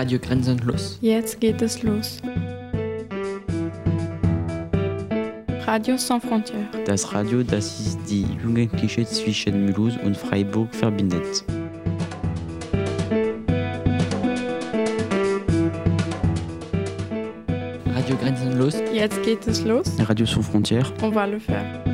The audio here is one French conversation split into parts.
Radio Grenzenlos. Jetzt geht es los. Radio sans frontières. Das Radio, das ist die Jugendliche zwischen Mulhouse und Freiburg verbindet. Radio Grenzenlos. Jetzt geht es los. Radio sans frontières. On va le faire.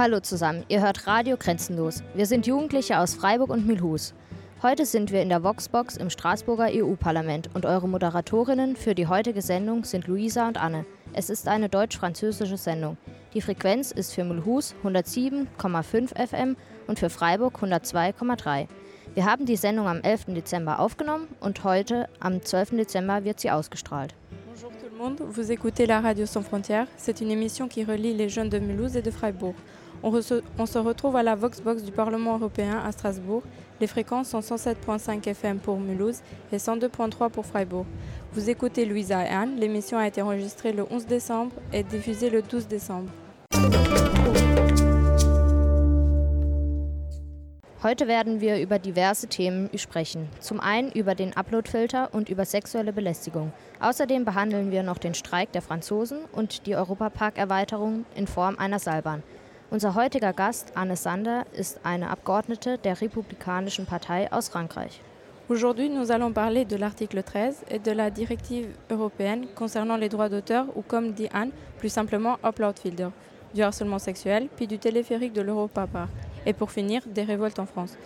Hallo zusammen, ihr hört Radio Grenzenlos. Wir sind Jugendliche aus Freiburg und Mulhouse. Heute sind wir in der Voxbox im Straßburger EU-Parlament und eure Moderatorinnen für die heutige Sendung sind Luisa und Anne. Es ist eine deutsch-französische Sendung. Die Frequenz ist für Mulhouse 107,5 FM und für Freiburg 102,3. Wir haben die Sendung am 11. Dezember aufgenommen und heute, am 12. Dezember, wird sie ausgestrahlt. Bonjour tout le monde, vous écoutez la Radio Sans Frontières. C'est une émission qui relie les jeunes de Mulhouse et de Freiburg. On, on se retrouve à la Voxbox du Parlement européen à Strasbourg. Les fréquences sont 107.5 FM pour Mulhouse et 102.3 pour Freiburg. Vous écoutez Louisa et Anne. L'émission a été enregistrée le 11 décembre et diffusée le 12 décembre. Heute werden wir über diverse Themen sprechen. Zum einen über den Uploadfilter und über sexuelle Belästigung. Außerdem behandeln wir noch den Streik der Franzosen und die Europapark-Erweiterung in Form einer Seilbahn. Unser heutiger Gast, Anne Sander, ist eine Abgeordnete der Republikanischen Partei aus Frankreich. Aujourd'hui, nous allons parler de l'article 13 et de la directive européenne concernant les droits d'auteur ou comme dit Anne, plus simplement Upload Filter, du harcèlement sexuel, puis du téléphérique de l'Europa Park. Et pour finir, des révoltes en France.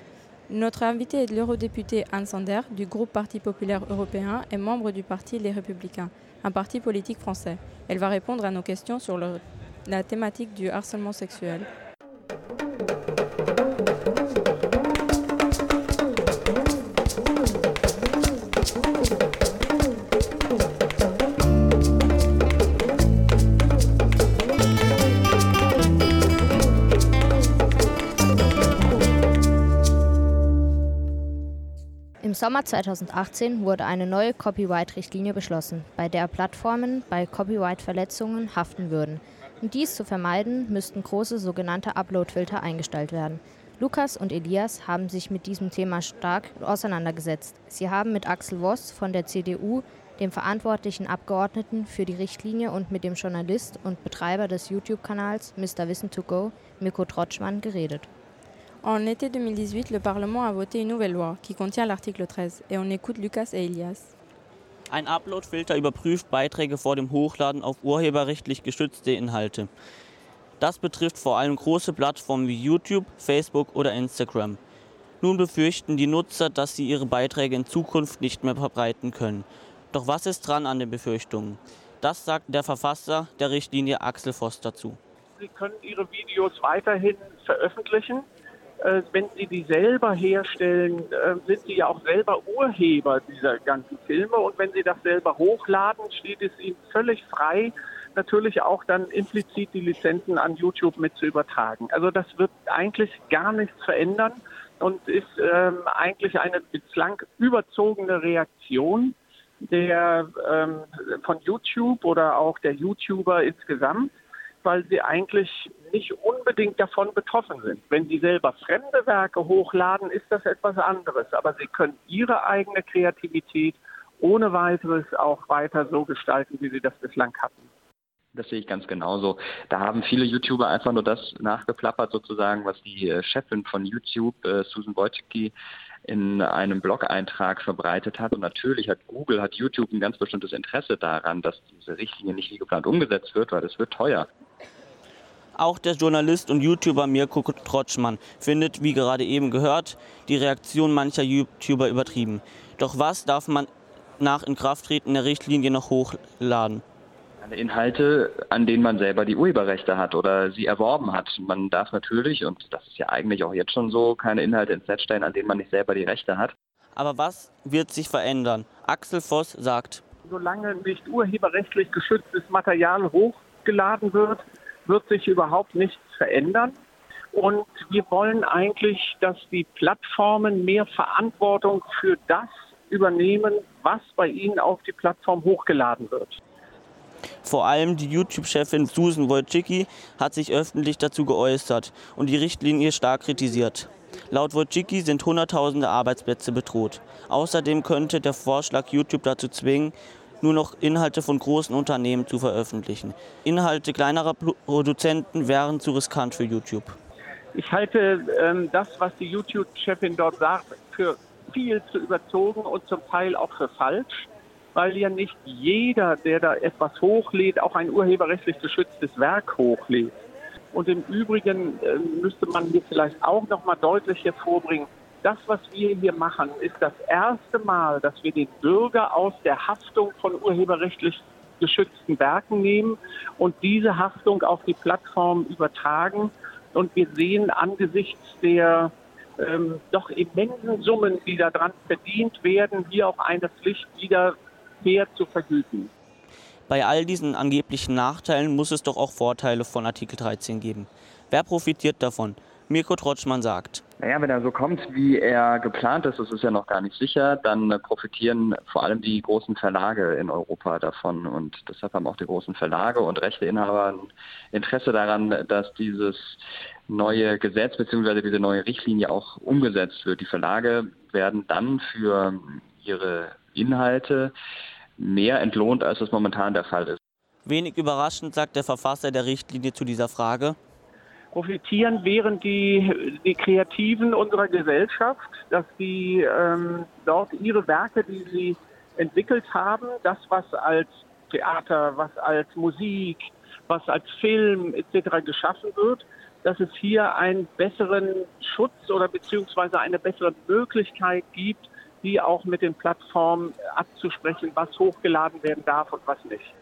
Notre invitée est l'eurodéputée Anne Sander du groupe Parti populaire européen et membre du parti Les Républicains, un parti politique français. Elle va répondre à nos questions sur le- la thématique du harcèlement sexuel. Im Sommer 2018 wurde eine neue Copyright-Richtlinie beschlossen, bei der Plattformen bei Copyright-Verletzungen haften würden. Um dies zu vermeiden, müssten große sogenannte Upload-Filter eingestellt werden. Lukas und Elias haben sich mit diesem Thema stark auseinandergesetzt. Sie haben mit Axel Voss von der CDU, dem verantwortlichen Abgeordneten für die Richtlinie und mit dem Journalist und Betreiber des YouTube-Kanals Mr. Wissen to Go, Mirko Trotschmann, geredet. En été 2018, le Parlement a voté une nouvelle loi qui contient l'article 13 et on écoute Lucas et Elias. Ein Upload-Filter überprüft Beiträge vor dem Hochladen auf urheberrechtlich geschützte Inhalte. Das betrifft vor allem große Plattformen wie YouTube, Facebook oder Instagram. Nun befürchten die Nutzer, dass sie ihre Beiträge in Zukunft nicht mehr verbreiten können. Doch was ist dran an den Befürchtungen? Das sagt der Verfasser der Richtlinie Axel Voss dazu. Sie können Ihre Videos weiterhin veröffentlichen. Äh, Wenn Sie die selber herstellen, äh, sind Sie ja auch selber Urheber dieser ganzen Filme. Und wenn Sie das selber hochladen, steht es Ihnen völlig frei, natürlich auch dann implizit die Lizenzen an YouTube mit zu übertragen. Also das wird eigentlich gar nichts verändern und ist ähm, eigentlich eine bislang überzogene Reaktion der ähm, von YouTube oder auch der YouTuber insgesamt, weil sie eigentlich nicht unbedingt davon betroffen sind. Wenn sie selber fremde Werke hochladen, ist das etwas anderes. Aber sie können ihre eigene Kreativität ohne weiteres auch weiter so gestalten, wie sie das bislang hatten. Das sehe ich ganz genauso. Da haben viele YouTuber einfach nur das nachgeplappert, sozusagen, was die äh, Chefin von YouTube, äh, Susan Wojcicki, in einem Blog-Eintrag verbreitet hat. Und natürlich hat Google, hat YouTube ein ganz bestimmtes Interesse daran, dass diese Richtlinie nicht wie geplant umgesetzt wird, weil das wird teuer. Auch der Journalist und YouTuber Mirko Trotschmann findet, wie gerade eben gehört, die Reaktion mancher YouTuber übertrieben. Doch was darf man nach Inkrafttreten der Richtlinie noch hochladen? Inhalte, an denen man selber die Urheberrechte hat oder sie erworben hat. Man darf natürlich, und das ist ja eigentlich auch jetzt schon so, keine Inhalte ins Netz stellen, an denen man nicht selber die Rechte hat. Aber was wird sich verändern? Axel Voss sagt, Solange nicht urheberrechtlich geschütztes Material hochgeladen wird, wird sich überhaupt nichts verändern. Und wir wollen eigentlich, dass die Plattformen mehr Verantwortung für das übernehmen, was bei ihnen auf die Plattform hochgeladen wird. Vor allem die YouTube-Chefin Susan Wojcicki hat sich öffentlich dazu geäußert und die Richtlinie stark kritisiert. Laut Wojcicki sind Hunderttausende Arbeitsplätze bedroht. Außerdem könnte der Vorschlag YouTube dazu zwingen, nur noch Inhalte von großen Unternehmen zu veröffentlichen. Inhalte kleinerer Produzenten wären zu riskant für YouTube. Ich halte ähm, das, was die YouTube-Chefin dort sagt, für viel zu überzogen und zum Teil auch für falsch weil ja nicht jeder, der da etwas hochlädt, auch ein urheberrechtlich geschütztes Werk hochlädt. Und im Übrigen äh, müsste man hier vielleicht auch noch mal deutlich hervorbringen, das, was wir hier machen, ist das erste Mal, dass wir den Bürger aus der Haftung von urheberrechtlich geschützten Werken nehmen und diese Haftung auf die Plattform übertragen. Und wir sehen angesichts der ähm, doch immensen Summen, die daran verdient werden, hier auch eine Pflicht wieder fair zu vergüten. Bei all diesen angeblichen Nachteilen muss es doch auch Vorteile von Artikel 13 geben. Wer profitiert davon? Mirko Trotschmann sagt. Naja, wenn er so kommt, wie er geplant ist, das ist ja noch gar nicht sicher, dann profitieren vor allem die großen Verlage in Europa davon. Und deshalb haben auch die großen Verlage und Rechteinhaber ein Interesse daran, dass dieses neue Gesetz bzw. diese neue Richtlinie auch umgesetzt wird. Die Verlage werden dann für ihre Inhalte mehr entlohnt, als es momentan der Fall ist. Wenig überraschend sagt der Verfasser der Richtlinie zu dieser Frage. Profitieren wären die, die Kreativen unserer Gesellschaft, dass die ähm, dort ihre Werke, die sie entwickelt haben, das, was als Theater, was als Musik, was als Film etc. geschaffen wird, dass es hier einen besseren Schutz oder beziehungsweise eine bessere Möglichkeit gibt, die auch mit den Plattformen abzusprechen, was hochgeladen werden darf und was nicht.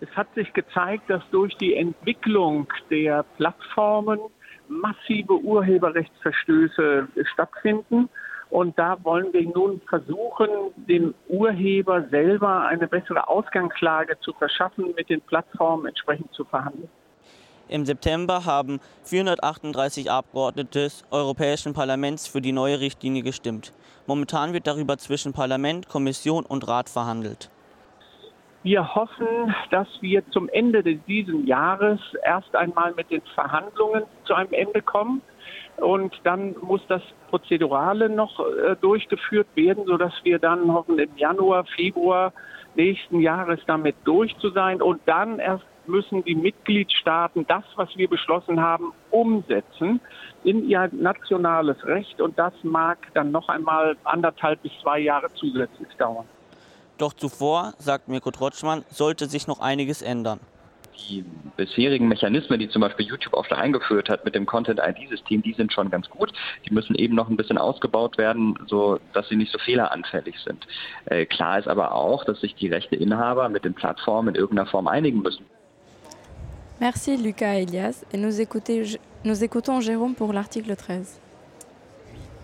Es hat sich gezeigt, dass durch die Entwicklung der Plattformen massive Urheberrechtsverstöße stattfinden. Und da wollen wir nun versuchen, dem Urheber selber eine bessere Ausgangslage zu verschaffen, mit den Plattformen entsprechend zu verhandeln. Im September haben 438 Abgeordnete des Europäischen Parlaments für die neue Richtlinie gestimmt. Momentan wird darüber zwischen Parlament, Kommission und Rat verhandelt. Wir hoffen, dass wir zum Ende dieses Jahres erst einmal mit den Verhandlungen zu einem Ende kommen. Und dann muss das Prozedurale noch äh, durchgeführt werden, sodass wir dann hoffen, im Januar, Februar nächsten Jahres damit durch zu sein und dann erst müssen die Mitgliedstaaten das, was wir beschlossen haben, umsetzen in ihr nationales Recht. Und das mag dann noch einmal anderthalb bis zwei Jahre zusätzlich dauern. Doch zuvor, sagt Mirko Trotschmann, sollte sich noch einiges ändern die bisherigen Mechanismen, die zum Beispiel YouTube auch schon eingeführt hat mit dem Content-ID-System, die sind schon ganz gut. Die müssen eben noch ein bisschen ausgebaut werden, so dass sie nicht so fehleranfällig sind. Äh, klar ist aber auch, dass sich die Rechteinhaber mit den Plattformen in irgendeiner Form einigen müssen. Merci Lucas Elias et nous, écoutez, nous écoutons Jérôme pour l'article 13.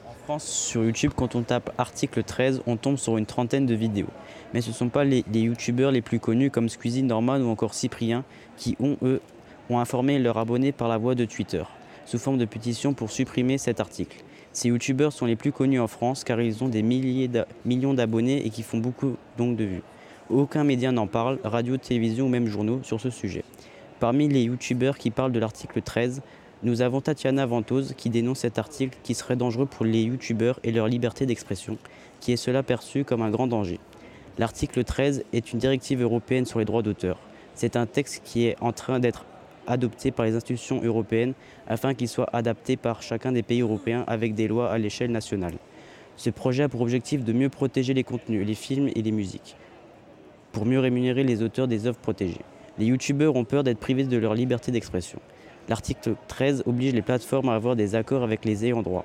En France, sur YouTube, quand on tape article 13, on tombe sur une trentaine de vidéos. Mais ce ne sont pas les, youtubeurs les plus connus comme Squeezie, Norman ou encore Cyprien qui ont, eux, ont informé leurs abonnés par la voie de Twitter, sous forme de pétition pour supprimer cet article. Ces youtubeurs sont les plus connus en France car ils ont des millions d'abonnés et qui font beaucoup donc de vues. Aucun média n'en parle, radio, télévision ou même journaux sur ce sujet. Parmi les youtubeurs qui parlent de l'article 13, nous avons Tatiana Ventose qui dénonce cet article qui serait dangereux pour les youtubeurs et leur liberté d'expression, qui est cela perçu comme un grand danger. L'article 13 est une directive européenne sur les droits d'auteur. C'est un texte qui est en train d'être adopté par les institutions européennes afin qu'il soit adapté par chacun des pays européens avec des lois à l'échelle nationale. Ce projet a pour objectif de mieux protéger les contenus, les films et les musiques, pour mieux rémunérer les auteurs des œuvres protégées. Les youtubeurs ont peur d'être privés de leur liberté d'expression. L'article 13 oblige les plateformes à avoir des accords avec les ayants droit,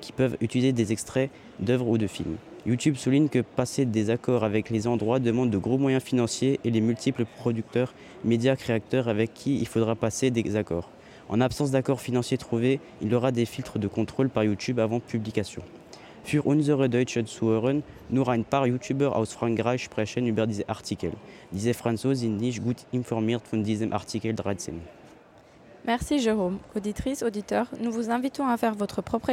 qui peuvent utiliser des extraits d'œuvres ou de films. YouTube souligne que passer des accords avec les endroits demande de gros moyens financiers et les multiples producteurs, médias créateurs avec qui il faudra passer des accords. En absence d'accord financier trouvé, il y aura des filtres de contrôle par YouTube avant publication. Für unsere deutschen Zuhörer nur ein paar YouTuber aus Frankreich sprechen über diese Artikel. Diese Franzosen sind nicht gut informiert von diesem Artikel 13. Merci Jérôme. Auditrice, auditeur, nous vous invitons à faire votre propre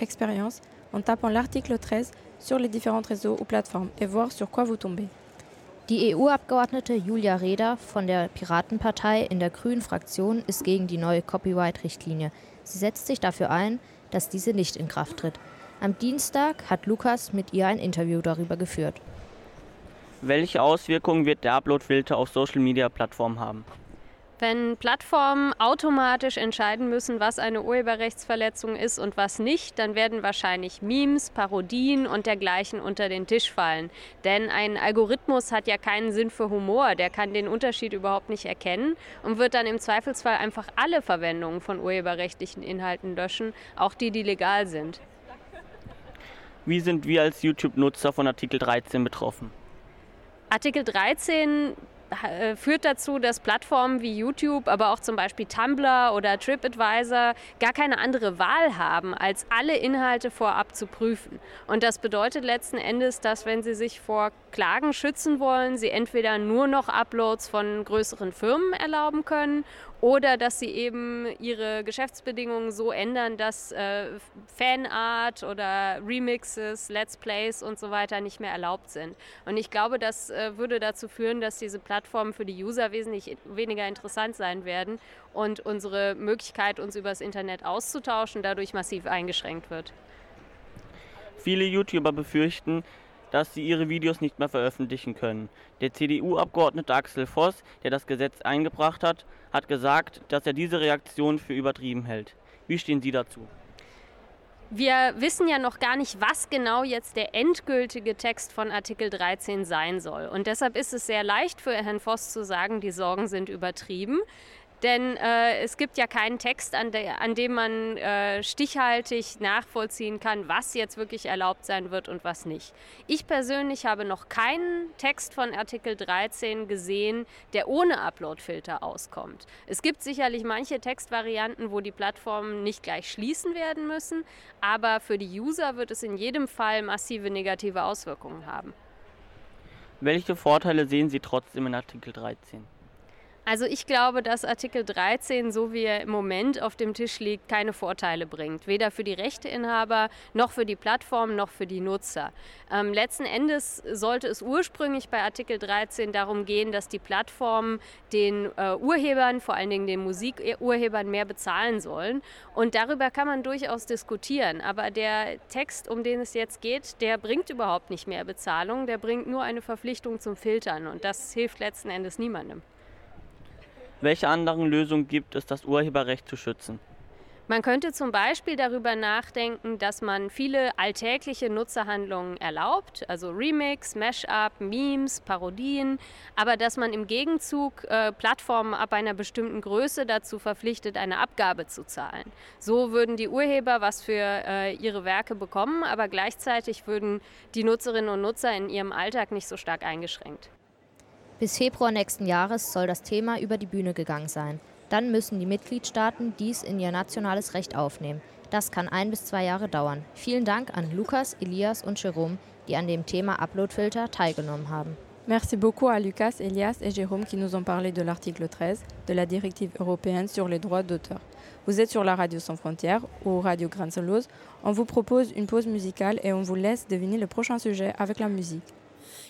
expérience en tapant l'article 13 sur les différents réseaux ou plateformes et voir sur quoi vous tombez. Die EU-Abgeordnete Julia Reda von der Piratenpartei in der Grünen Fraktion ist gegen die neue Copyright-Richtlinie. Sie setzt sich dafür ein, dass diese nicht in Kraft tritt. Am Dienstag hat Lukas mit ihr ein Interview darüber geführt. Welche Auswirkungen wird der Uploadfilter auf Social-Media-Plattformen haben? Wenn Plattformen automatisch entscheiden müssen, was eine Urheberrechtsverletzung ist und was nicht, dann werden wahrscheinlich Memes, Parodien und dergleichen unter den Tisch fallen. Denn ein Algorithmus hat ja keinen Sinn für Humor, der kann den Unterschied überhaupt nicht erkennen und wird dann im Zweifelsfall einfach alle Verwendungen von urheberrechtlichen Inhalten löschen, auch die, die legal sind. Wie sind wir als YouTube-Nutzer von Artikel 13 betroffen? Artikel 13 äh, führt dazu, dass Plattformen wie YouTube, aber auch zum Beispiel Tumblr oder TripAdvisor gar keine andere Wahl haben, als alle Inhalte vorab zu prüfen. Und das bedeutet letzten Endes, dass wenn sie sich vor Klagen schützen wollen, sie entweder nur noch Uploads von größeren Firmen erlauben können oder dass sie eben ihre Geschäftsbedingungen so ändern, dass äh, Fanart oder Remixes, Let's Plays und so weiter nicht mehr erlaubt sind. Und ich glaube, das äh, würde dazu führen, dass diese Plattformen für die User wesentlich weniger interessant sein werden und unsere Möglichkeit, uns über das Internet auszutauschen, dadurch massiv eingeschränkt wird. Viele YouTuber befürchten, dass sie ihre Videos nicht mehr veröffentlichen können. Der CDU-Abgeordnete Axel Voss, der das Gesetz eingebracht hat, hat gesagt, dass er diese Reaktion für übertrieben hält. Wie stehen Sie dazu? Wir wissen ja noch gar nicht, was genau jetzt der endgültige Text von Artikel 13 sein soll. Und deshalb ist es sehr leicht für Herrn Voss zu sagen, die Sorgen sind übertrieben. Denn äh, es gibt ja keinen Text, an, de, an dem man äh, stichhaltig nachvollziehen kann, was jetzt wirklich erlaubt sein wird und was nicht. Ich persönlich habe noch keinen Text von Artikel 13 gesehen, der ohne Uploadfilter auskommt. Es gibt sicherlich manche Textvarianten, wo die Plattformen nicht gleich schließen werden müssen, aber für die User wird es in jedem Fall massive negative Auswirkungen haben. Welche Vorteile sehen Sie trotzdem in Artikel 13? Also ich glaube, dass Artikel 13, so wie er im Moment auf dem Tisch liegt, keine Vorteile bringt. Weder für die Rechteinhaber, noch für die Plattform, noch für die Nutzer. Ähm, letzten Endes sollte es ursprünglich bei Artikel 13 darum gehen, dass die Plattformen den äh, Urhebern, vor allen Dingen den Musikurhebern, mehr bezahlen sollen. Und darüber kann man durchaus diskutieren. Aber der Text, um den es jetzt geht, der bringt überhaupt nicht mehr Bezahlung. Der bringt nur eine Verpflichtung zum Filtern. Und das hilft letzten Endes niemandem. Welche anderen Lösungen gibt es, das Urheberrecht zu schützen? Man könnte zum Beispiel darüber nachdenken, dass man viele alltägliche Nutzerhandlungen erlaubt, also Remix, Mashup, Memes, Parodien, aber dass man im Gegenzug äh, Plattformen ab einer bestimmten Größe dazu verpflichtet, eine Abgabe zu zahlen. So würden die Urheber was für äh, ihre Werke bekommen, aber gleichzeitig würden die Nutzerinnen und Nutzer in ihrem Alltag nicht so stark eingeschränkt. Bis Februar nächsten Jahres soll das Thema über die Bühne gegangen sein. Dann müssen die Mitgliedstaaten dies in ihr nationales Recht aufnehmen. Das kann ein bis zwei Jahre dauern. Vielen Dank an Lukas, Elias und Jerome, die an dem Thema Uploadfilter teilgenommen haben. Merci beaucoup à Lucas, Elias et Jérôme qui nous ont parlé de l'article 13 de la directive européenne sur les droits d'auteur. Vous êtes sur la radio sans frontières ou Radio Grenzenlos. On vous propose une pause musicale et on vous laisse deviner le prochain sujet avec la musique.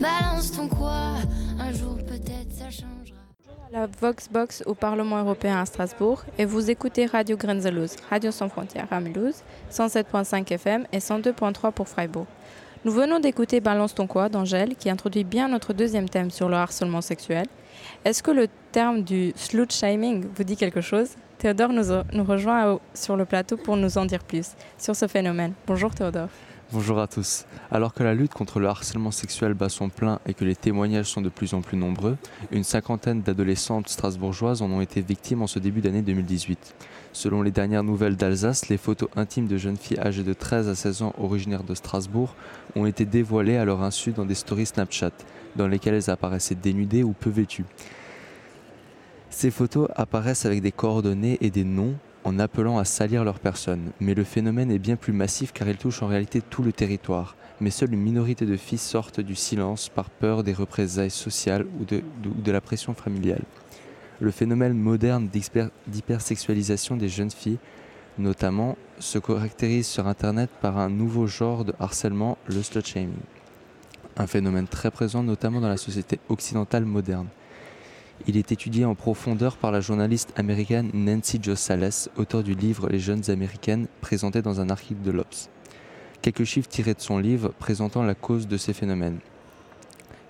Balance ton quoi. Un jour peut-être ça changera. La Voxbox au Parlement européen à Strasbourg et vous écoutez Radio Grenzeloos, Radio sans frontières à Mulhouse, 107.5 FM et 102.3 pour Freiburg. Nous venons d'écouter Balance ton quoi d'Angèle qui introduit bien notre deuxième thème sur le harcèlement sexuel. Est-ce que le terme du slut shaming vous dit quelque chose? Théodore nous, nous rejoint sur le plateau pour nous en dire plus sur ce phénomène. Bonjour Théodore. Bonjour à tous. Alors que la lutte contre le harcèlement sexuel bat son plein et que les témoignages sont de plus en plus nombreux, une cinquantaine d'adolescentes strasbourgeoises en ont été victimes en ce début d'année 2018. Selon les dernières nouvelles d'Alsace, les photos intimes de jeunes filles âgées de 13 à 16 ans originaires de Strasbourg ont été dévoilées à leur insu dans des stories Snapchat, dans lesquelles elles apparaissaient dénudées ou peu vêtues. Ces photos apparaissent avec des coordonnées et des noms en appelant à salir leur personne. Mais le phénomène est bien plus massif car il touche en réalité tout le territoire. Mais seule une minorité de filles sortent du silence par peur des représailles sociales ou de, la pression familiale. Le phénomène moderne d'hypersexualisation des jeunes filles, notamment, se caractérise sur Internet par un nouveau genre de harcèlement, le slut shaming. Un phénomène très présent notamment dans la société occidentale moderne. Il est étudié en profondeur par la journaliste américaine Nancy Jo Sales, auteur du livre Les jeunes américaines, présenté dans un article de l'Obs. Quelques chiffres tirés de son livre présentant la cause de ces phénomènes.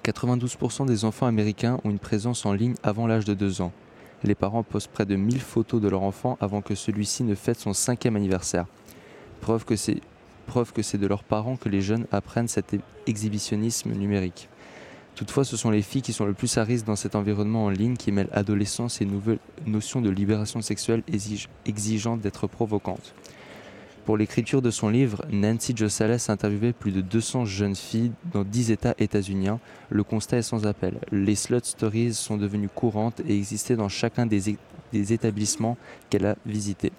92% des enfants américains ont une présence en ligne avant l'âge de 2 ans. Les parents postent près de 1000 photos de leur enfant avant que celui-ci ne fête son cinquième anniversaire. Preuve que c'est preuve que c'est de leurs parents que les jeunes apprennent cet exhibitionnisme numérique. Toutefois, ce sont les filles qui sont le plus à risque dans cet environnement en ligne qui mêle adolescence et nouvelles notions de libération sexuelle exigeant d'être provocantes. Pour l'écriture de son livre, Nancy Josales a interviewé plus de 200 jeunes filles dans 10 États états-uniens. Le constat est sans appel. Les slut stories sont devenues courantes et existaient dans chacun des, des établissements qu'elle a visités.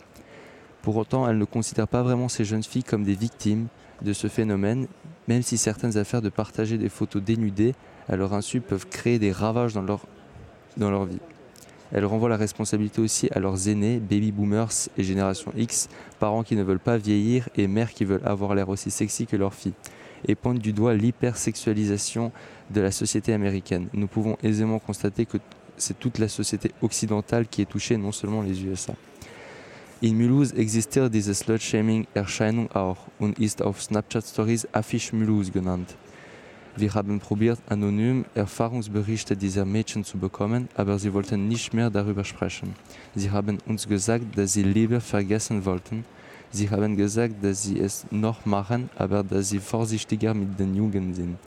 Pour autant, elle ne considère pas vraiment ces jeunes filles comme des victimes de ce phénomène, même si certaines affaires de partager des photos dénudées à leur insu peuvent créer des ravages dans leur, dans leur vie. Elle renvoie la responsabilité aussi à leurs aînés, baby boomers et génération X, parents qui ne veulent pas vieillir et mères qui veulent avoir l'air aussi sexy que leurs filles, et pointe du doigt l'hypersexualisation de la société américaine. Nous pouvons aisément constater que c'est toute la société occidentale qui est touchée, non seulement les USA. In Mulhouse existiert diese Slut-Shaming-Erscheinung auch und ist auf Snapchat-Stories Affiche Mulhouse genannt. Wir haben probiert, anonym Erfahrungsberichte dieser Mädchen zu bekommen, aber sie wollten nicht mehr darüber sprechen. Sie haben uns gesagt, dass sie lieber vergessen wollten. Sie haben gesagt, dass sie es noch machen, aber dass sie vorsichtiger mit den Jungen sind.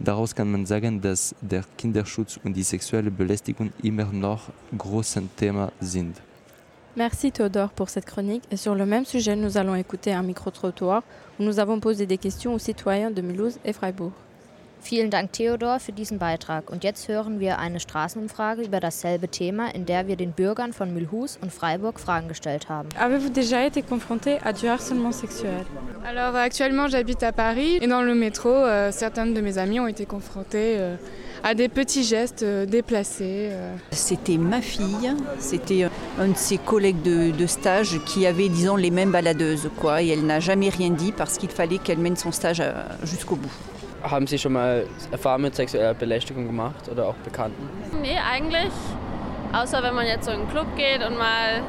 Daraus kann man sagen, dass der Kinderschutz und die sexuelle Belästigung immer noch großen Thema sind. Merci Théodore pour cette chronique. Et sur le même sujet, nous allons écouter un micro-trottoir où nous avons posé des questions aux citoyens de Mulhouse et Freiburg. Vielen Dank, Theodor, für diesen Beitrag. Und jetzt hören wir eine Straßenumfrage über dasselbe Thema, in der wir den Bürgern von Mulhouse und Freiburg Fragen gestellt haben. Avez-vous déjà été confronté à du harcèlement sexuel? Alors actuellement, j'habite à Paris et dans le métro, euh, certains de mes amis ont été confrontés euh, à des petits gestes euh, déplacés. euh. C'était ma fille, c'était un de ses collègues de, de stage qui avait, disons, les mêmes baladeuses, quoi. Et elle n'a jamais rien dit parce qu'il fallait qu'elle mène son stage euh, jusqu'au bout. Haben Sie schon mal Erfahrungen mit sexueller Belästigung gemacht oder auch Bekannten? Nee, eigentlich. Außer wenn man jetzt so in einen Club geht und mal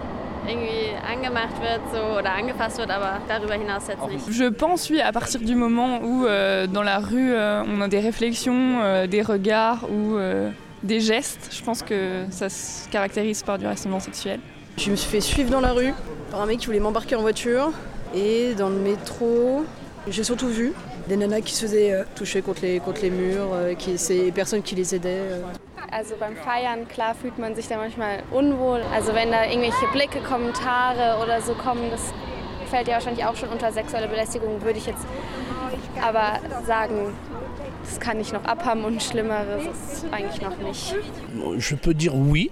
irgendwie angemacht wird so, oder angefasst wird, aber darüber hinaus jetzt nicht. Je pense, oui, à partir du moment où euh, dans la rue, euh, on a des réflexions, euh, des regards ou euh, des gestes, je pense que ça se caractérise par du harcèlement sexuel. Je me suis fait suivre dans la rue par un mec qui voulait m'embarquer en voiture. Et dans le métro, j'ai surtout vu des nanas qui se faisaient euh, toucher contre les, contre les murs, euh, qui, ces personnes qui les aidaient. euh. Also beim Feiern, klar fühlt man sich da manchmal unwohl. Also wenn da irgendwelche Blicke, Kommentare oder so kommen, das fällt ja wahrscheinlich auch schon unter sexuelle Belästigung, würde ich jetzt aber sagen, das kann ich noch abhaben und Schlimmeres ist eigentlich noch nicht. Je peux dire oui.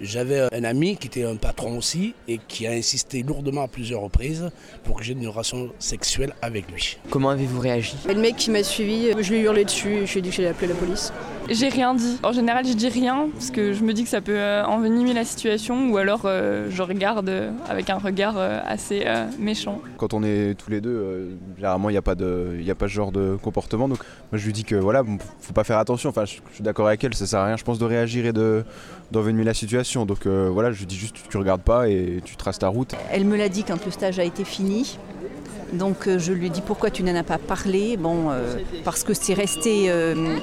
J'avais un ami qui était un patron aussi et qui a insisté lourdement à plusieurs reprises pour que j'ai une relation sexuelle avec lui. Comment avez-vous réagi le mec qui m'a suivi, euh, je lui ai hurlé dessus et je lui ai dit que j'allais appeler la police. J'ai rien dit. En général, je dis rien parce que je me dis que ça peut euh, envenimer la situation ou alors euh, je regarde avec un regard assez euh, méchant. Quand on est tous les deux, euh, généralement il n'y a, pas de- il y a pas ce genre de comportement. Donc moi je lui dis que voilà, bon, faut pas faire attention. Enfin, je, je suis d'accord avec elle, ça sert à rien, je pense, de réagir et de d'envenimer la situation. Donc euh, voilà, je dis juste tu regardes pas et tu traces ta route. Elle me l'a dit quand le stage a été fini. Donc euh, je lui ai dit pourquoi tu n'en as pas parlé? Bon, euh, parce que c'est resté euh,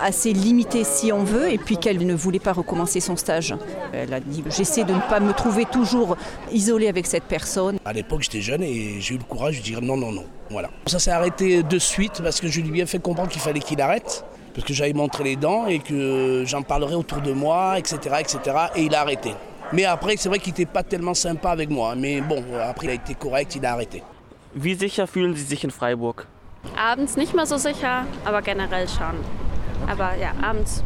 assez limité si on veut, et puis qu'elle ne voulait pas recommencer son stage. Elle a dit j'essaie de ne pas me trouver toujours isolée avec cette personne. À l'époque, j'étais jeune et j'ai eu le courage de dire non, non, non. Voilà. Ça s'est arrêté de suite parce que je lui ai bien fait comprendre qu'il fallait qu'il arrête. Parce que j'avais montré les dents et que j'en parlerai autour de moi, etc., etc. Et il a arrêté. Mais après, c'est vrai qu'il n'était pas tellement sympa avec moi. hein. Mais bon, après, il a été correct, il a arrêté. Wie sicher fühlen Sie sich in Freiburg? Abends nicht mehr so sicher, aber generell schon. Aber ja, abends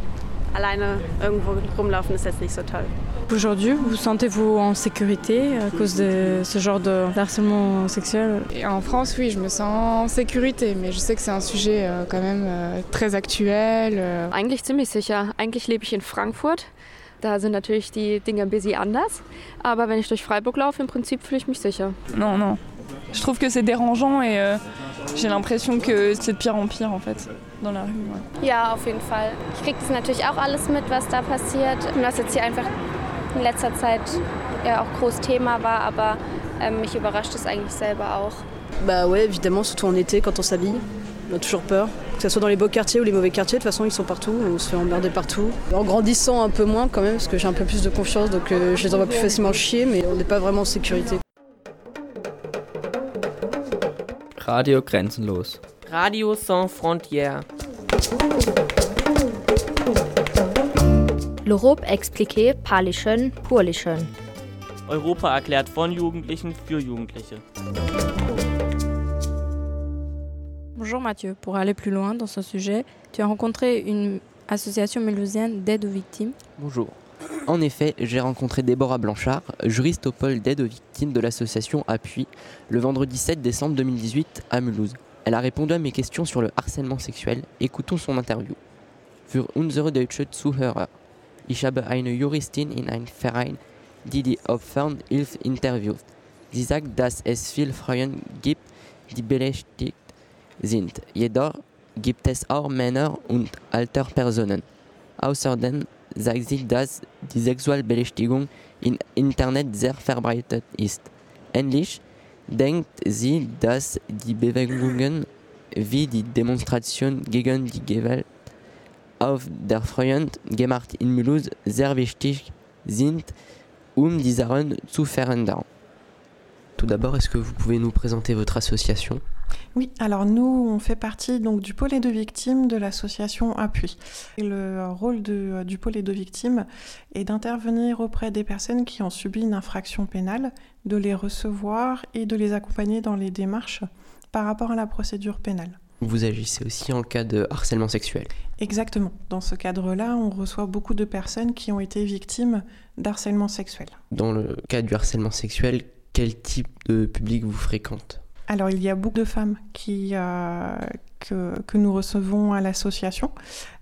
alleine irgendwo rumlaufen ist jetzt nicht so toll. Aujourd'hui, vous sentez-vous en sécurité à cause de ce genre de harcèlement sexuel Et en France, oui, je me sens en sécurité, mais je sais que c'est un sujet euh, quand même euh, très actuel. euh. Eigentlich ziemlich sicher. Eigentlich lebe ich in Frankfurt. Da sind natürlich die Dinge ein bisschen anders. Aber wenn ich durch Freiburg laufe, im Prinzip fühle ich mich sicher. Non, non. Je trouve que c'est dérangeant et euh, j'ai l'impression que c'est de pire en pire en fait dans la rue. ouais. Ja, auf jeden Fall. Ich kriege das natürlich auch alles mit, was da passiert. Und was jetzt hier einfach in letzter Zeit ja auch groß Thema war, aber ähm, mich überrascht es eigentlich selber auch. Bah ouais, évidemment, surtout en été quand on s'habille. On a toujours peur. Que ce soit dans les beaux quartiers ou les mauvais quartiers, de toute façon, ils sont partout. On se fait emmerder partout. En grandissant un peu moins quand même, parce que j'ai un peu plus de confiance, donc euh, je les envoie plus facilement chier, mais on n'est pas vraiment en sécurité. Radio Grenzenlos. Radio Sans Frontières. L'Europe expliqué par les jeunes pour les jeunes. Europa erklärt von Jugendlichen für Jugendliche. Bonjour Mathieu, pour aller plus loin dans ce sujet, tu as rencontré une association mulhousienne d'aide aux victimes. Bonjour. En effet, j'ai rencontré Déborah Blanchard, juriste au pôle d'aide aux victimes de l'association Appui, le vendredi 7 décembre 2018 à Mulhouse. Elle a répondu à mes questions sur le harcèlement sexuel. Écoutons son interview. Für unsere deutsche Zuhörer. Ich habe eine Juristin in einem Verein, die die Opfern Hilfe interviewt. Sie sagt, dass es viele Frauen gibt, die belästigt sind. Jedoch gibt es auch Männer und alte Personen. Außerdem sagt sie, dass die Sexualbelästigung im Internet sehr verbreitet ist. Ähnlich denkt sie, dass die Bewegungen wie die Demonstration gegen die Gewalt auf der Front gemacht in Mulhouse sehr wichtig sind, um die Sachen zu verändern. Tout d'abord, est-ce que vous pouvez nous présenter votre association? Oui, alors nous, on fait partie donc du pôle aux victimes de l'association Appui. Le rôle de- du pôle aux victimes est d'intervenir auprès des personnes qui ont subi une infraction pénale, de les recevoir et de les accompagner dans les démarches par rapport à la procédure pénale. Vous agissez aussi en cas de harcèlement sexuel. Exactement. Dans ce cadre-là, on reçoit beaucoup de personnes qui ont été victimes d'harcèlement sexuel. Dans le cas du harcèlement sexuel, quel type de public vous fréquente? Alors, il y a beaucoup de femmes qui, euh, que, nous recevons à l'association,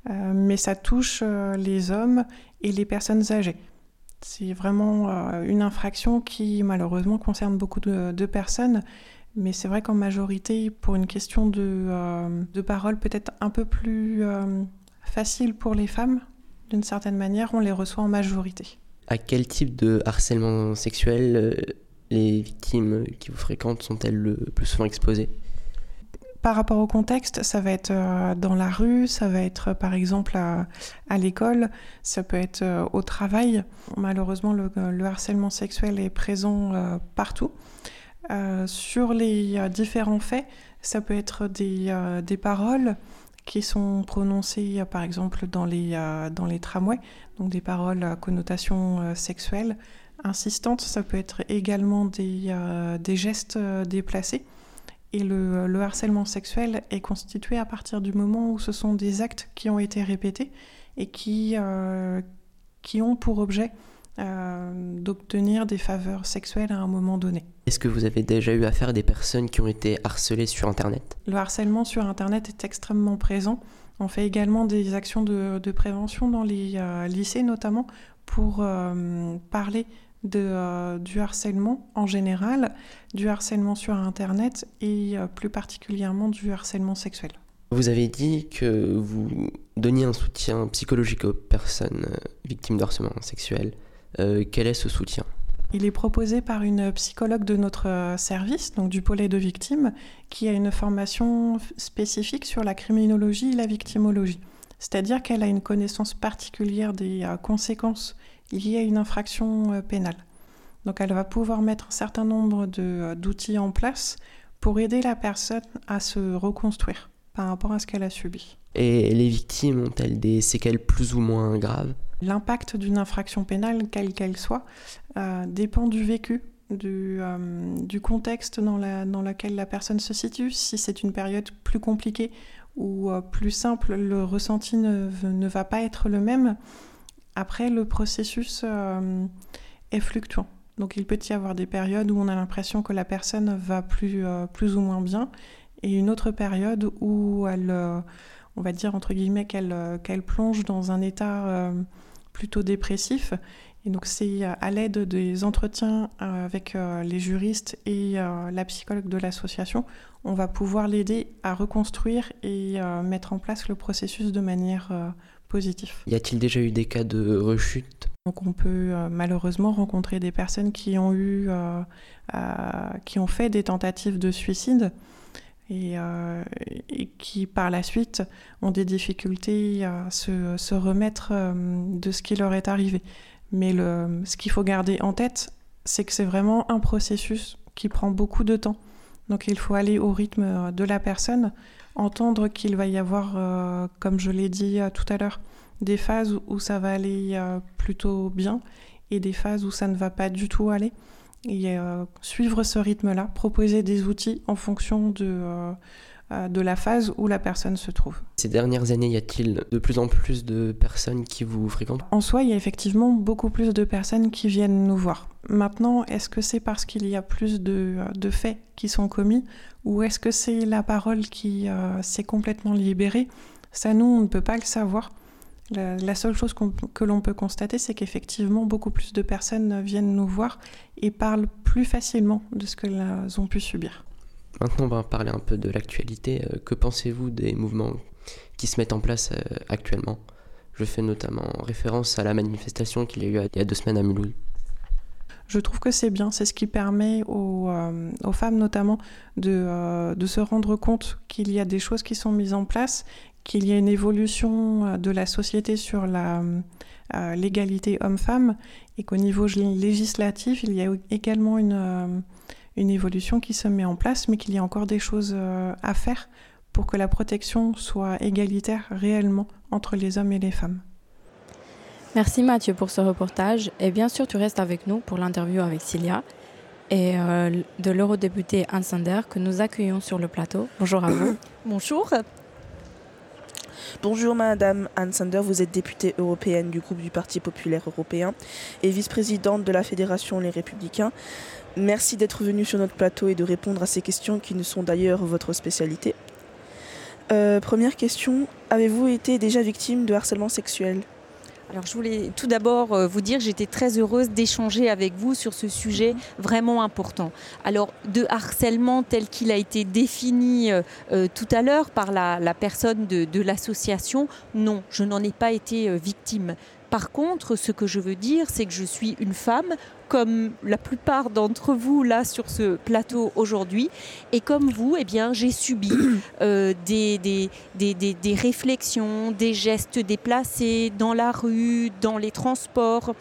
euh, mais ça touche euh, les hommes et les personnes âgées. C'est vraiment une infraction qui, malheureusement, concerne beaucoup de, de personnes, mais c'est vrai qu'en majorité, pour une question de, de parole peut-être un peu plus facile pour les femmes, d'une certaine manière, on les reçoit en majorité. À quel type de harcèlement sexuel les victimes qui vous fréquentent sont-elles le plus souvent exposées? Par rapport au contexte, ça va être euh, dans la rue, ça va être euh, par exemple à, l'école, ça peut être euh, au travail. Malheureusement, le, le harcèlement sexuel est présent partout. Sur les différents faits, ça peut être des, des paroles qui sont prononcées par exemple dans les, dans les tramways, donc des paroles à connotation sexuelle insistantes. Ça peut être également des, euh, des gestes euh, déplacés. Et le, le harcèlement sexuel est constitué à partir du moment où ce sont des actes qui ont été répétés et qui, euh, qui ont pour objet euh, d'obtenir des faveurs sexuelles à un moment donné. Est-ce que vous avez déjà eu affaire à des personnes qui ont été harcelées sur Internet? Le harcèlement sur Internet est extrêmement présent. On fait également des actions de, de prévention dans les euh, lycées notamment pour parler de, euh, du harcèlement en général, du harcèlement sur Internet et euh, plus particulièrement du harcèlement sexuel. Vous avez dit que vous donniez un soutien psychologique aux personnes euh, victimes de harcèlement sexuel. Euh, quel est ce soutien? Il est proposé par une psychologue de notre service, donc du pôle de victimes, qui a une formation spécifique sur la criminologie et la victimologie. C'est-à-dire qu'elle a une connaissance particulière des conséquences liées à une infraction euh, pénale. Donc elle va pouvoir mettre un certain nombre de, euh, d'outils en place pour aider la personne à se reconstruire par rapport à ce qu'elle a subi. Et les victimes ont-elles des séquelles plus ou moins graves? L'impact d'une infraction pénale, quelle qu'elle soit, euh, dépend du vécu, du, euh, du contexte dans, la, dans lequel la personne se situe. Si c'est une période plus compliquée ou plus simple, le ressenti ne, ne, va pas être le même. Après, le processus est fluctuant. Donc il peut y avoir des périodes où on a l'impression que la personne va plus, plus ou moins bien et une autre période où elle, on va dire entre guillemets, qu'elle plonge dans un état plutôt dépressif et donc c'est euh, à l'aide des entretiens euh, avec euh, les juristes et la psychologue de l'association, on va pouvoir l'aider à reconstruire et mettre en place le processus de manière Y a-t-il déjà eu des cas de rechute? Donc on peut malheureusement rencontrer des personnes qui ont eu, qui ont fait des tentatives de suicide. Et, qui par la suite ont des difficultés à se, se remettre de ce qui leur est arrivé. Mais le, ce qu'il faut garder en tête, c'est que c'est vraiment un processus qui prend beaucoup de temps. Donc il faut aller au rythme euh, de la personne, entendre qu'il va y avoir, euh, comme je l'ai dit euh, tout à l'heure, des phases où ça va aller plutôt bien et des phases où ça ne va pas du tout aller. Et suivre ce rythme-là, proposer des outils en fonction de euh, de la phase où la personne se trouve. Ces dernières années, y a-t-il de plus en plus de personnes qui vous fréquentent? En soi, il y a effectivement beaucoup plus de personnes qui viennent nous voir. Maintenant, est-ce que c'est parce qu'il y a plus de, euh, faits qui sont commis ou est-ce que c'est la parole qui euh, s'est complètement libérée? Ça, nous, on ne peut pas le savoir. La, seule chose que l'on peut constater, c'est qu'effectivement, beaucoup plus de personnes viennent nous voir et parlent plus facilement de ce qu'elles ont pu subir. Maintenant, on va parler un peu de l'actualité. Euh, que pensez-vous des mouvements qui se mettent en place euh, actuellement? Je fais notamment référence à la manifestation qu'il y a eu il y a deux semaines à Mulhouse. Je trouve que c'est bien, c'est ce qui permet aux, euh, femmes notamment de, de, se rendre compte qu'il y a des choses qui sont mises en place, qu'il y a une évolution de la société sur la, l'égalité homme-femme et qu'au niveau législatif, il y a également une évolution qui se met en place, mais qu'il y a encore des choses euh, à faire pour que la protection soit égalitaire réellement entre les hommes et les femmes. Merci Mathieu pour ce reportage et bien sûr tu restes avec nous pour l'interview avec Cilia et euh, de l'eurodéputé Anne Sander que nous accueillons sur le plateau. Bonjour à vous. Bonjour. Bonjour Madame Anne Sander, vous êtes députée européenne du groupe du Parti populaire européen et vice-présidente de la Fédération Les Républicains. Merci d'être venu sur notre plateau et de répondre à ces questions qui ne sont d'ailleurs votre spécialité. Euh, première question, avez-vous été déjà victime de harcèlement sexuel? Alors je voulais tout d'abord euh, vous dire, j'étais très heureuse d'échanger avec vous sur ce sujet vraiment important. Alors de harcèlement tel qu'il a été défini euh, tout à l'heure par la, personne de l'association, non, je n'en ai pas été victime. Par contre, ce que je veux dire, c'est que je suis une femme, comme la plupart d'entre vous là sur ce plateau aujourd'hui, et comme vous, eh j'ai subi euh, des, réflexions, des gestes déplacés dans la rue, dans les transports,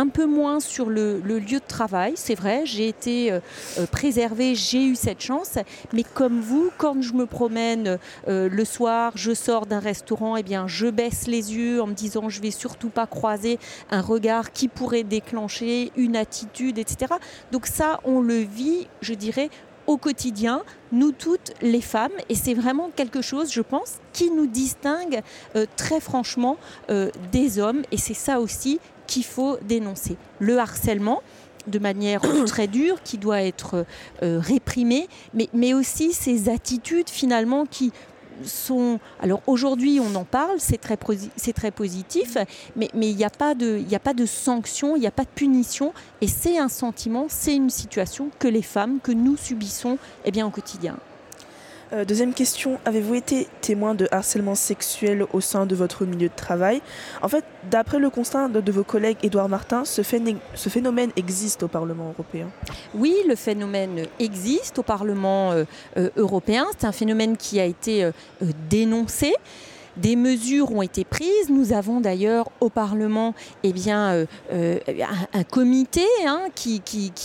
un peu moins sur le, lieu de travail, c'est vrai, j'ai été euh, euh, préservée, j'ai eu cette chance, mais comme vous, quand je me promène euh, le soir, je sors d'un restaurant, eh bien je baisse les yeux en me disant je vais surtout pas croiser un regard qui pourrait déclencher une attitude, etc. Donc ça, on le vit, je dirais, au quotidien, nous toutes les femmes, et c'est vraiment quelque chose, je pense, qui nous distingue très franchement des hommes, et c'est ça aussi qu'il faut dénoncer. Le harcèlement, de manière très dure, qui doit être euh, réprimé, mais, aussi ces attitudes finalement qui sont... Alors aujourd'hui, on en parle, c'est très, positif, mais il n'y a, pas de, a pas de sanction, il n'y a pas de punition, et c'est un sentiment, c'est une situation que les femmes, que nous subissons eh au quotidien. Euh, deuxième question, avez-vous été témoin de harcèlement sexuel au sein de votre milieu de travail? En fait, d'après le constat de, vos collègues Édouard Martin, ce, phénomène existe au Parlement européen. Oui, le phénomène existe au Parlement euh, euh, européen. C'est un phénomène qui a été dénoncé. Des mesures ont été prises. Nous avons d'ailleurs au Parlement eh euh, euh, un, comité hein, qui,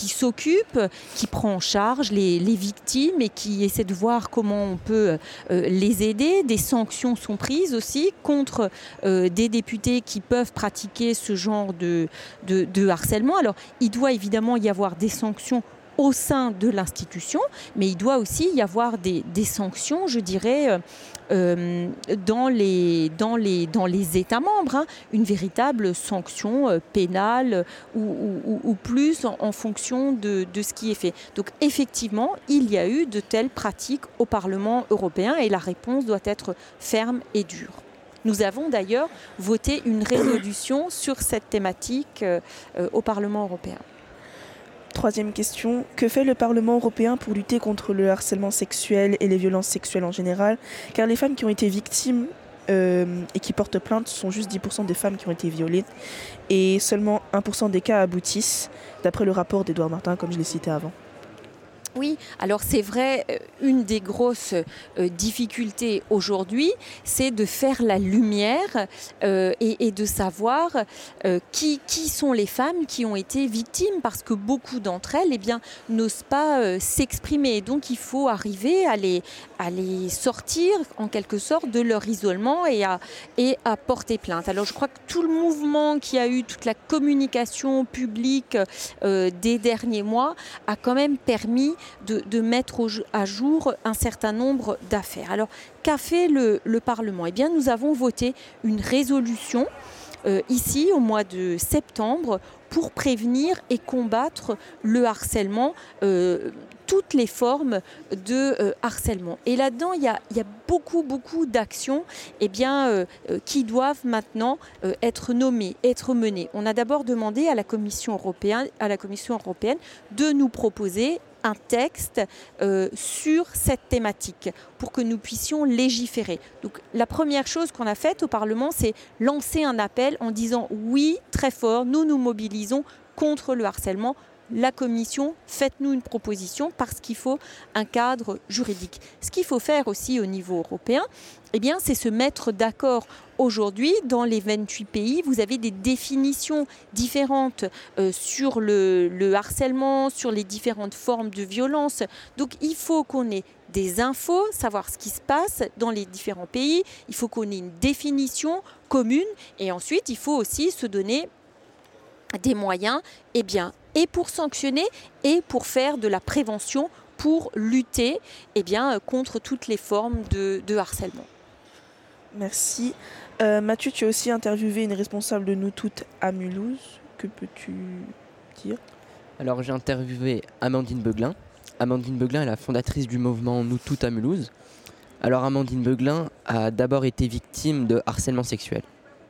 s'occupe, qui prend en charge les, victimes et qui essaie de voir comment on peut euh, les aider. Des sanctions sont prises aussi contre des députés qui peuvent pratiquer ce genre de, de harcèlement. Alors, il doit évidemment y avoir des sanctions au sein de l'institution, mais il doit aussi y avoir des, sanctions, je dirais, euh, euh, dans, les, États membres, hein. une véritable sanction euh, pénale ou, plus en, fonction de, ce qui est fait. Donc effectivement, il y a eu de telles pratiques au Parlement européen et la réponse doit être ferme et dure. Nous avons d'ailleurs voté une résolution sur cette thématique au Parlement européen. Troisième question, que fait le Parlement européen pour lutter contre le harcèlement sexuel et les violences sexuelles en général? Car les femmes qui ont été victimes euh, et qui portent plainte sont juste 10% des femmes qui ont été violées. Et seulement 1% des cas aboutissent, d'après le rapport d'Edouard Martin, comme je l'ai cité avant. Oui, alors c'est vrai, euh, une des grosses euh, difficultés aujourd'hui, c'est de faire la lumière euh, et, de savoir qui, qui sont les femmes qui ont été victimes, parce que beaucoup d'entre elles eh n'osent pas s'exprimer. Donc il faut arriver à les, à les sortir en quelque sorte de leur isolement et à, et à porter plainte. Alors je crois que tout le mouvement qui a eu, toute la communication publique des derniers mois a quand même permis de, mettre au- à jour un certain nombre d'affaires. Alors qu'a fait le, le Parlement? Eh bien nous avons voté une résolution euh, ici au mois de septembre pour prévenir et combattre le harcèlement, euh, toutes les formes de euh, harcèlement. Et là-dedans, il y a, beaucoup, beaucoup d'actions eh euh, euh, qui doivent maintenant être nommées, être menées. On a d'abord demandé à la Commission européenne, de nous proposer un texte sur cette thématique pour que nous puissions légiférer. Donc la première chose qu'on a faite au Parlement, c'est lancer un appel en disant oui, très fort, nous nous mobilisons contre le harcèlement. La Commission, faites-nous une proposition parce qu'il faut un cadre juridique. Ce qu'il faut faire aussi au niveau européen, eh bien, c'est se mettre d'accord aujourd'hui dans les 28 pays. Vous avez des définitions différentes euh, sur le, le harcèlement, sur les différentes formes de violence. Donc, il faut qu'on ait des infos, savoir ce qui se passe dans les différents pays. Il faut qu'on ait une définition commune et ensuite, il faut aussi se donner des moyens eh bien, et pour sanctionner et pour faire de la prévention, pour lutter eh bien, euh, contre toutes les formes de, de harcèlement. Merci. Euh, Mathieu, tu as aussi interviewé une responsable de Nous Toutes à Mulhouse. Que peux-tu dire? Alors j'ai interviewé Amandine Beuglin. Amandine Beuglin est la fondatrice du mouvement Nous Toutes à Mulhouse. Alors Amandine Beuglin a d'abord été victime de harcèlement sexuel.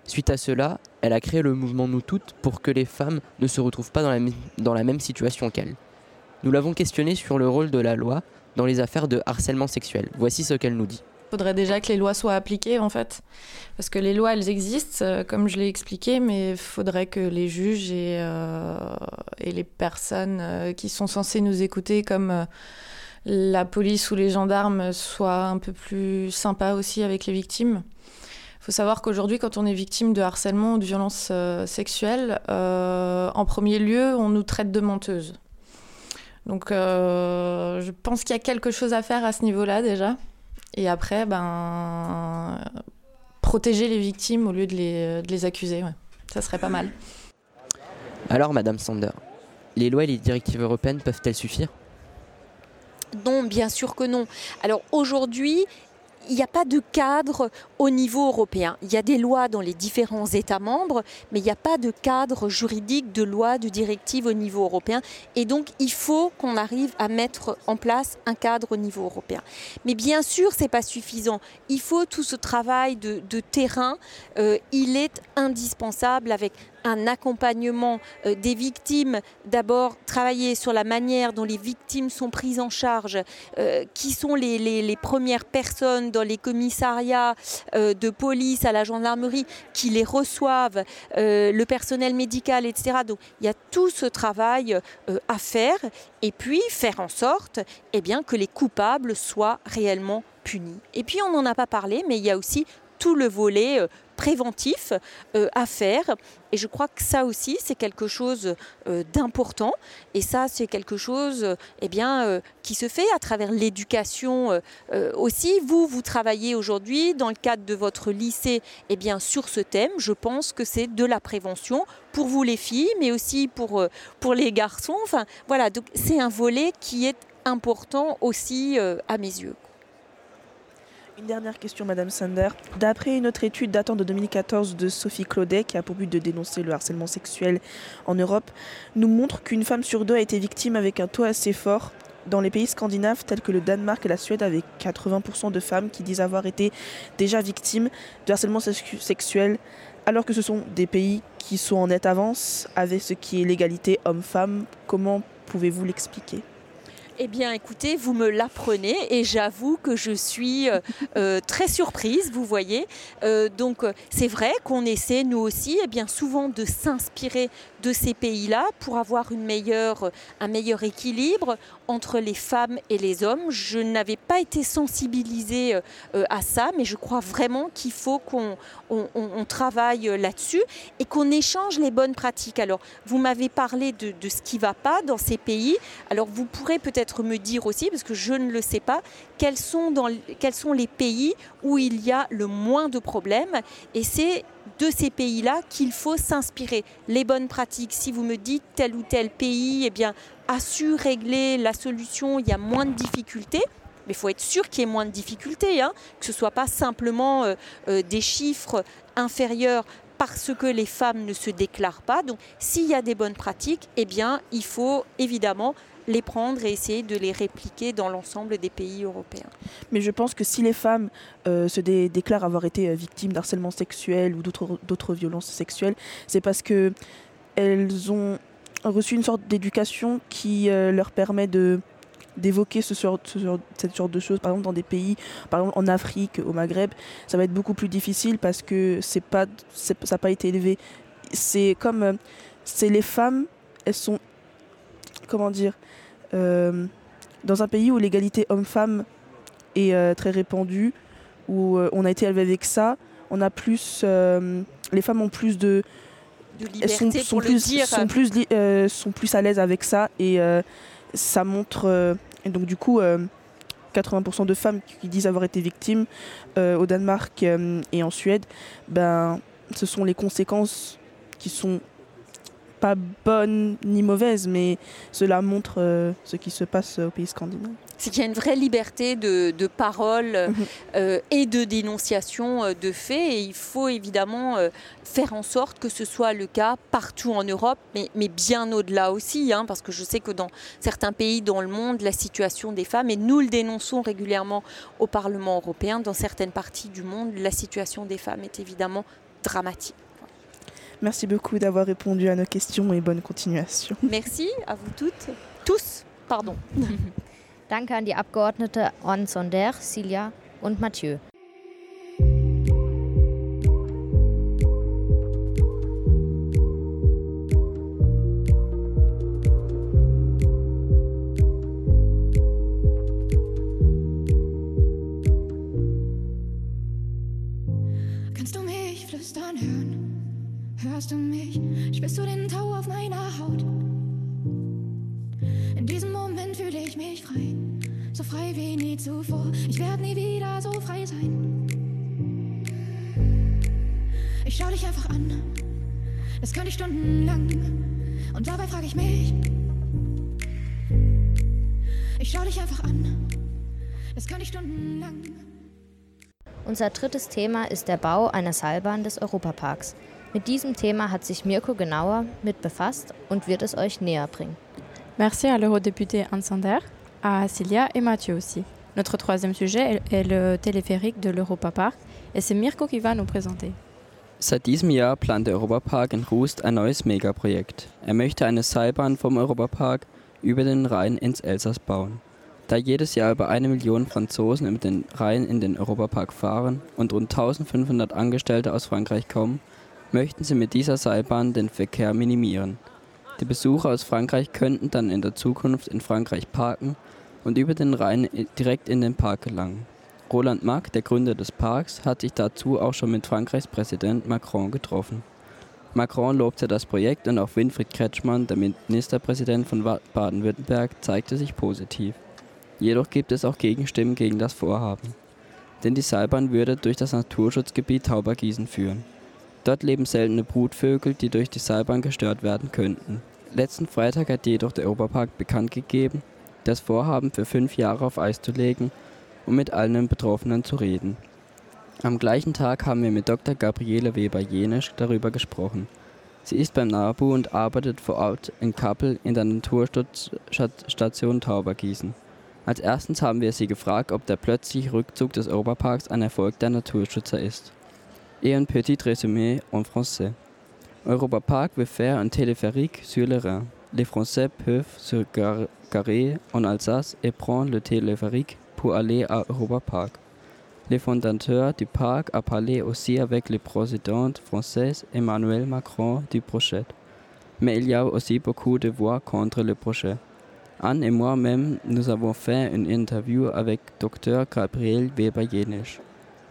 Suite à cela, elle a créé le mouvement Nous Toutes pour que les femmes ne se retrouvent pas dans la, même situation qu'elle. Nous l'avons questionnée sur le rôle de la loi dans les affaires de harcèlement sexuel. Voici ce qu'elle nous dit. Il faudrait déjà que les lois soient appliquées en fait. Parce que les lois, elles existent, euh, comme je l'ai expliqué, mais il faudrait que les juges et, euh, les personnes euh, qui sont censées nous écouter, comme la police ou les gendarmes, soient un peu plus sympas aussi avec les victimes. Il faut savoir qu'aujourd'hui, quand on est victime de harcèlement ou de violence euh, sexuelle, euh, en premier lieu, on nous traite de menteuse. Donc euh, je pense qu'il y a quelque chose à faire à ce niveau-là déjà. Et après, ben, protéger les victimes au lieu de les, de les accuser, ouais. ça serait pas mal. Alors Madame Sander, les lois et les directives européennes peuvent-elles suffire? Non, bien sûr que non. Alors aujourd'hui, il n'y a pas de cadre au niveau européen. Il y a des lois dans les différents États membres, mais il n'y a pas de cadre juridique de loi, de directive au niveau européen. Et donc, il faut qu'on arrive à mettre en place un cadre au niveau européen. Mais bien sûr, ce n'est pas suffisant. Il faut tout ce travail de, terrain. euh, il est indispensable avec un accompagnement euh, des victimes, d'abord travailler sur la manière dont les victimes sont prises en charge, euh, qui sont les, premières personnes dans les commissariats euh, de police, à la gendarmerie, qui les reçoivent, le personnel médical, etc. Donc il y a tout ce travail à faire et puis faire en sorte eh que les coupables soient réellement punis. Et puis on n'en a pas parlé, mais il y a aussi tout le volet préventif euh, à faire. Et je crois que ça aussi, c'est quelque chose euh, d'important. Et ça, c'est quelque chose euh, eh qui se fait à travers l'éducation aussi. Vous, vous travaillez aujourd'hui dans le cadre de votre lycée eh sur ce thème. Je pense que c'est de la prévention pour vous les filles, mais aussi pour, pour les garçons. Enfin, voilà, donc c'est un volet qui est important aussi à mes yeux. Une dernière question, Madame Sander. D'après une autre étude datant de 2014 de Sophie Claudet, qui a pour but de dénoncer le harcèlement sexuel en Europe, nous montre qu'une femme sur deux a été victime avec un taux assez fort. Dans les pays scandinaves tels que le Danemark et la Suède, avec 80% de femmes qui disent avoir été déjà victimes de harcèlement sexu- sexuel, alors que ce sont des pays qui sont en nette avance avec ce qui est l'égalité homme-femme. Comment pouvez-vous l'expliquer? Eh bien, écoutez, vous me l'apprenez et j'avoue que je suis euh, euh, très surprise, vous voyez. Euh, donc, c'est vrai qu'on essaie, nous aussi, eh bien, souvent de s'inspirer de ces pays-là pour avoir un meilleur équilibre entre les femmes et les hommes. Je n'avais pas été sensibilisée euh, à ça, mais je crois vraiment qu'il faut qu'on on, on- on travaille euh, là-dessus et qu'on échange les bonnes pratiques. Alors, vous m'avez parlé de, de ce qui ne va pas dans ces pays. Alors, vous pourrez peut-être me dire aussi, parce que je ne le sais pas, quels sont, dans, quels sont les pays où il y a le moins de problèmes. Et c'est de ces pays-là qu'il faut s'inspirer. Les bonnes pratiques, si vous me dites tel ou tel pays eh a su régler la solution, il y a moins de difficultés, mais il faut être sûr qu'il y ait moins de difficultés, hein, que ce ne soit pas simplement euh, euh, des chiffres inférieurs parce que les femmes ne se déclarent pas. Donc s'il y a des bonnes pratiques, eh il faut évidemment les prendre et essayer de les répliquer dans l'ensemble des pays européens. Mais je pense que si les femmes euh, se dé- déclarent avoir été euh, victimes d'harcèlement sexuel ou d'autres violences sexuelles, c'est parce que elles ont reçu une sorte d'éducation qui euh, leur permet de d'évoquer ce ce cette sorte de choses par exemple dans des pays par exemple en Afrique au Maghreb ça va être beaucoup plus difficile parce que pas ça n'a pas été élevé c'est comme c'est les femmes elles sont comment dire euh, dans un pays où l'égalité homme-femme est euh, très répandue, où euh, on a été élevé avec ça, on a plus, les femmes ont plus de, sont, liberté sont pour le plus, dire. sont plus, li- sont plus à l'aise avec ça et ça montre, et donc du coup. euh, 80% de femmes qui disent avoir été victimes euh, au Danemark euh, et en Suède, ben, ce sont les conséquences qui sont pas bonnes ni mauvaises, mais cela montre euh, ce qui se passe au pays scandinave. c'est qu'il y a une vraie liberté de, de parole euh, Mhm. euh, et de dénonciation euh, de faits. Et il faut évidemment faire en sorte que ce soit le cas partout en Europe, mais, mais bien au-delà aussi, hein, parce que je sais que dans certains pays dans le monde, la situation des femmes, et nous le dénonçons régulièrement au Parlement européen, dans certaines parties du monde, la situation des femmes est évidemment dramatique. Merci beaucoup d'avoir répondu à nos questions et bonne continuation. Merci à vous toutes, tous, pardon. Danke an die Abgeordnete Anne Sonder, Silja und Mathieu. Ich stundenlang. Und dabei frage ich mich. Ich schau dich einfach an, das kann ich stundenlang. Unser drittes Thema ist der Bau einer Seilbahn des Europaparks. Mit diesem Thema hat sich Mirko genauer mit befasst und wird es euch näher bringen. Merci à l'eurodéputé Anne Sander, à Cilia et Mathieu aussi. Notre troisième sujet est est le téléphérique de l'Europa Park et c'est Mirko qui va nous présenter. Seit diesem Jahr plant der Europapark in Rust ein neues Megaprojekt. Er möchte eine Seilbahn vom Europapark über den Rhein ins Elsass bauen. Da jedes Jahr über eine Million Franzosen über den Rhein in den Europapark fahren und rund 1500 Angestellte aus Frankreich kommen, möchten sie mit dieser Seilbahn den Verkehr minimieren. Die Besucher aus Frankreich könnten dann in der Zukunft in Frankreich parken und über den Rhein direkt in den Park gelangen. Roland Mack, der Gründer des Parks, hat sich dazu auch schon mit Frankreichs Präsident Macron getroffen. Macron lobte das Projekt und auch Winfried Kretschmann, der Ministerpräsident von Baden-Württemberg, zeigte sich positiv. Jedoch gibt es auch Gegenstimmen gegen das Vorhaben. Denn die Seilbahn würde durch das Naturschutzgebiet Taubergießen führen. Dort leben seltene Brutvögel, die durch die Seilbahn gestört werden könnten. Letzten Freitag hat jedoch der Europapark bekannt gegeben, das Vorhaben für fünf Jahre auf Eis zu legen um mit allen Betroffenen zu reden. Am gleichen Tag haben wir mit Dr. Gabriele Weber-Jenisch darüber gesprochen. Sie ist beim NABU und arbeitet vor Ort in Kappel in der Naturschutzstation Taubergießen. Als erstens haben wir sie gefragt, ob der plötzliche Rückzug des Europaparks ein Erfolg der Naturschützer ist. Et un petit résumé en français. Europa Park veut faire un téléphérique sur le Rhin. Les Français peuvent se garer en Alsace et prendre le téléphérique pour aller à Europa Park. Le fondateur du parc a parlé aussi avec le président français Emmanuel Macron du projet. Mais il y a aussi beaucoup de voix contre le projet. Anne et moi-même, nous avons fait une interview avec Dr. Gabriel Weber-Jenisch.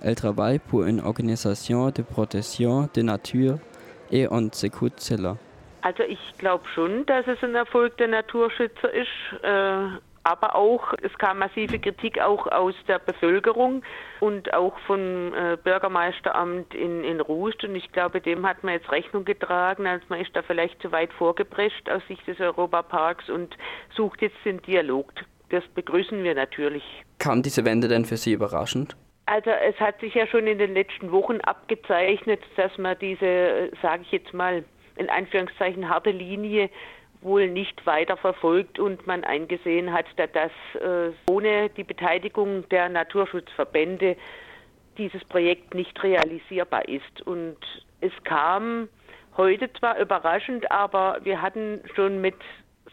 Elle travaille pour une organisation de protection de nature et on s'écoute cela. Also ich glaube schon, dass es ein Erfolg der Naturschützer ist. Äh aber auch, es kam massive Kritik auch aus der Bevölkerung und auch vom äh, Bürgermeisteramt in, in Rust. Und ich glaube, dem hat man jetzt Rechnung getragen, als man ist da vielleicht zu weit vorgeprescht aus Sicht des Europaparks und sucht jetzt den Dialog. Das begrüßen wir natürlich. Kam diese Wende denn für Sie überraschend? Also es hat sich ja schon in den letzten Wochen abgezeichnet, dass man diese, äh, sage ich jetzt mal, in Anführungszeichen harte Linie wohl nicht weiter verfolgt und man eingesehen hat, dass äh, ohne die Beteiligung der Naturschutzverbände dieses Projekt nicht realisierbar ist. Und es kam heute zwar überraschend, aber wir hatten schon mit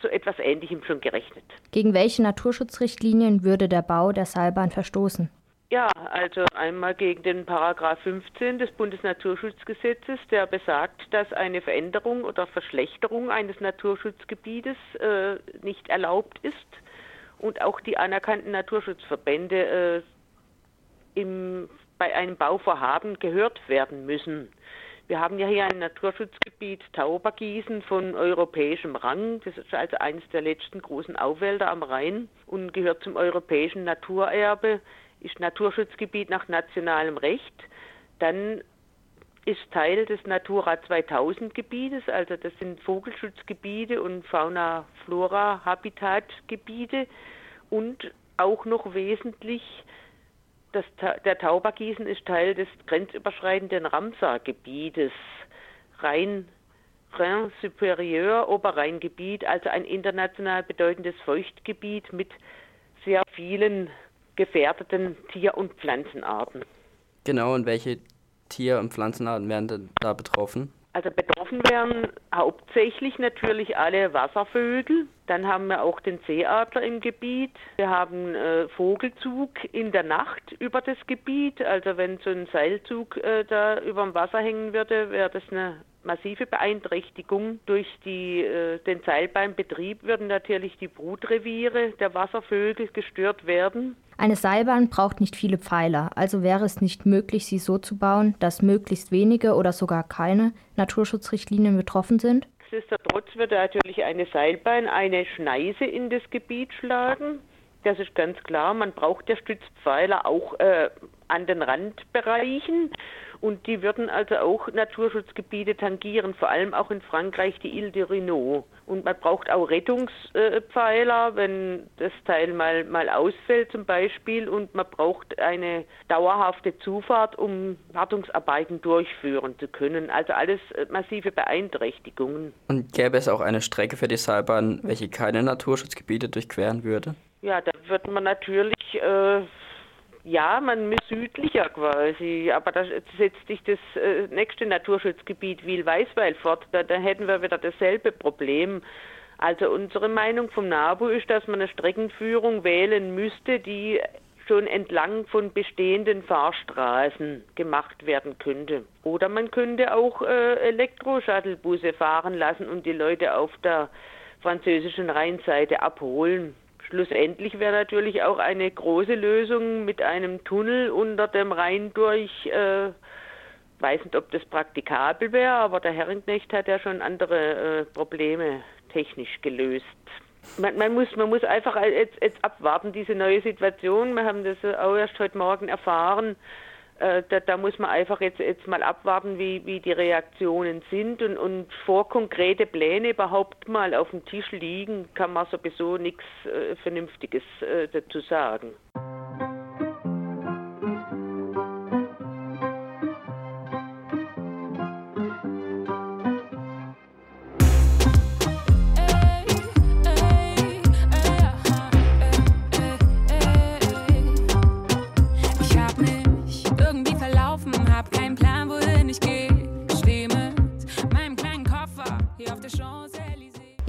so etwas Ähnlichem schon gerechnet. Gegen welche Naturschutzrichtlinien würde der Bau der Seilbahn verstoßen? Ja, also einmal gegen den Paragraph 15 des Bundesnaturschutzgesetzes, der besagt, dass eine Veränderung oder Verschlechterung eines Naturschutzgebietes äh, nicht erlaubt ist und auch die anerkannten Naturschutzverbände äh, im, bei einem Bauvorhaben gehört werden müssen. Wir haben ja hier ein Naturschutzgebiet Taubergießen von europäischem Rang. Das ist also eines der letzten großen Auwälder am Rhein und gehört zum europäischen Naturerbe ist Naturschutzgebiet nach nationalem Recht. Dann ist Teil des Natura 2000 Gebietes, also das sind Vogelschutzgebiete und Fauna-Flora-Habitatgebiete und auch noch wesentlich das, der Taubergießen ist Teil des grenzüberschreitenden Ramsar-Gebietes, Rhein, Rhin Superieur, Oberrheingebiet, also ein international bedeutendes Feuchtgebiet mit sehr vielen gefährdeten Tier- und Pflanzenarten. Genau, und welche Tier- und Pflanzenarten werden denn da betroffen? Also betroffen wären hauptsächlich natürlich alle Wasservögel. Dann haben wir auch den Seeadler im Gebiet. Wir haben äh, Vogelzug in der Nacht über das Gebiet. Also wenn so ein Seilzug äh, da über dem Wasser hängen würde, wäre das eine massive Beeinträchtigung. Durch die, äh, den Seilbahnbetrieb würden natürlich die Brutreviere der Wasservögel gestört werden. Eine Seilbahn braucht nicht viele Pfeiler, also wäre es nicht möglich, sie so zu bauen, dass möglichst wenige oder sogar keine Naturschutzrichtlinien betroffen sind? Nichtsdestotrotz würde natürlich eine Seilbahn eine Schneise in das Gebiet schlagen. Das ist ganz klar. Man braucht ja Stützpfeiler auch äh, an den Randbereichen. Und die würden also auch Naturschutzgebiete tangieren, vor allem auch in Frankreich die Ile de Rhinaud. Und man braucht auch Rettungspfeiler, wenn das Teil mal, mal ausfällt zum Beispiel. Und man braucht eine dauerhafte Zufahrt, um Wartungsarbeiten durchführen zu können. Also alles massive Beeinträchtigungen. Und gäbe es auch eine Strecke für die Seilbahn, welche keine Naturschutzgebiete durchqueren würde? Ja, da würde man natürlich... Äh, ja, man muss südlicher quasi, aber da setzt sich das äh, nächste Naturschutzgebiet Wiel-Weißweil fort, da, da hätten wir wieder dasselbe Problem. Also unsere Meinung vom NABU ist, dass man eine Streckenführung wählen müsste, die schon entlang von bestehenden Fahrstraßen gemacht werden könnte. Oder man könnte auch äh, Elektro-Shuttlebusse fahren lassen und die Leute auf der französischen Rheinseite abholen schlussendlich wäre natürlich auch eine große Lösung mit einem Tunnel unter dem Rhein durch. Äh, weiß nicht, ob das praktikabel wäre, aber der Herrenknecht hat ja schon andere äh, Probleme technisch gelöst. Man, man, muss, man muss einfach jetzt, jetzt abwarten, diese neue Situation. Wir haben das auch erst heute Morgen erfahren. Äh, da, da, muss man einfach jetzt, jetzt mal abwarten, wie, wie die Reaktionen sind und, und vor konkrete Pläne überhaupt mal auf dem Tisch liegen, kann man sowieso nichts äh, Vernünftiges äh, dazu sagen.